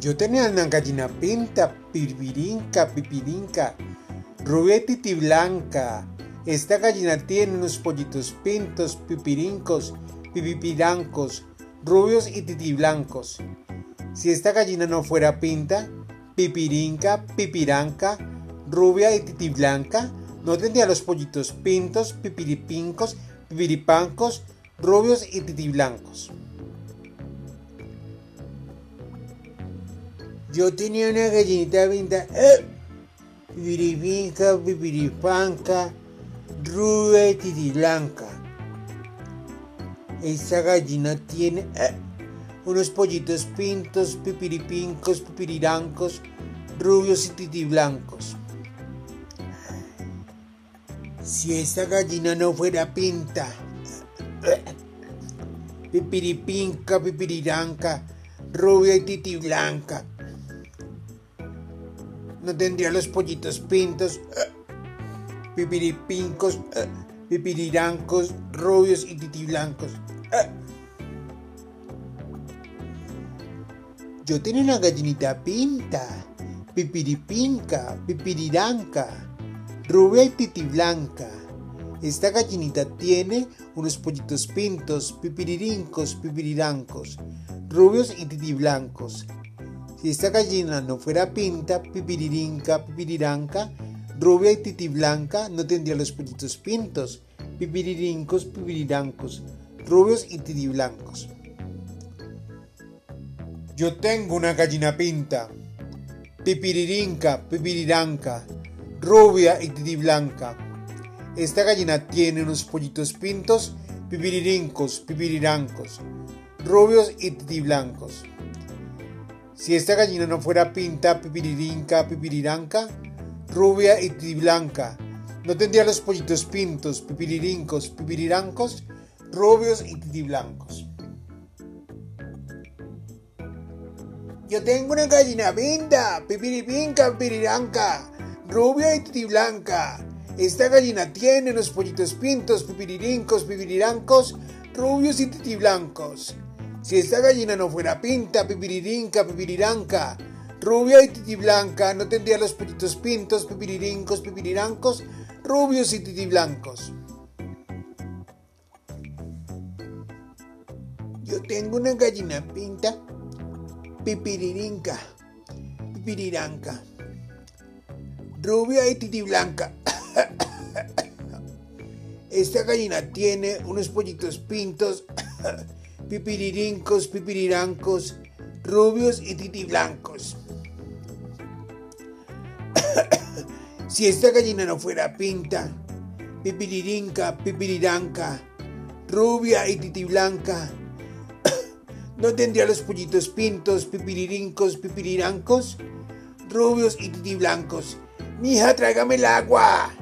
Yo tenía una gallina pinta, pirvirinca, pipirinca, rubia y titi blanca. Esta gallina tiene unos pollitos pintos, pipirincos, pipipirancos, rubios y titiblancos. Si esta gallina no fuera pinta, pipirinca, pipiranca, rubia y titiblanca, no tendría los pollitos pintos, pipiripincos, pipiripancos, rubios y titiblancos. Yo tenía una gallinita pinta, ¡eh! pipiripinca, pipiripanca, rubia y titiblanca. Esta gallina tiene ¡eh! unos pollitos pintos, pipiripincos, pipirirancos, rubios y titiblancos. Si esta gallina no fuera pinta, pipiripinca, pipiriranca, rubia y titiblanca, tendría los pollitos pintos, pipiripincos, pipirirancos, rubios y titiblancos. Yo tenía una gallinita pinta, pipiripinca, pipiriranca, rubia y titiblanca. Esta gallinita tiene unos pollitos pintos, pipiririncos, pipirirancos, rubios y titiblancos. Si esta gallina no fuera pinta, pipiririnca, pipiriranca, rubia y titiblanca, no tendría los pollitos pintos, pipiririncos, pipirirancos, rubios y titiblancos. Yo tengo una gallina pinta, pipiririnca, pipiriranca, rubia y titiblanca. Esta gallina tiene unos pollitos pintos, pipiririncos, pipirirancos, rubios y titiblancos. Si esta gallina no fuera pinta, pipiririnca, pipiriranca, rubia y titiblanca, no tendría los pollitos pintos, pipiririncos, pipirirancos, rubios y titiblancos. Yo tengo una gallina pinta, pipiripinca, pipiriranca, rubia y titiblanca. Esta gallina tiene unos pollitos pintos, pipiririncos, pipirirancos, rubios y titiblancos. Si esta gallina no fuera pinta, pipiririnca, pipiriranca, rubia y titiblanca, no tendría los pollitos pintos, pipiririncos, pipirirancos, rubios y titiblancos. Yo tengo una gallina pinta, pipiririnca, pipiriranca, rubia y titiblanca. Esta gallina tiene unos pollitos pintos, pipiririncos, pipirirancos, rubios y titiblancos. si esta gallina no fuera pinta, pipiririnca, pipiriranca, rubia y titiblanca, no tendría los pollitos pintos, pipiririncos, pipirirancos, rubios y titiblancos. Mija, tráigame el agua.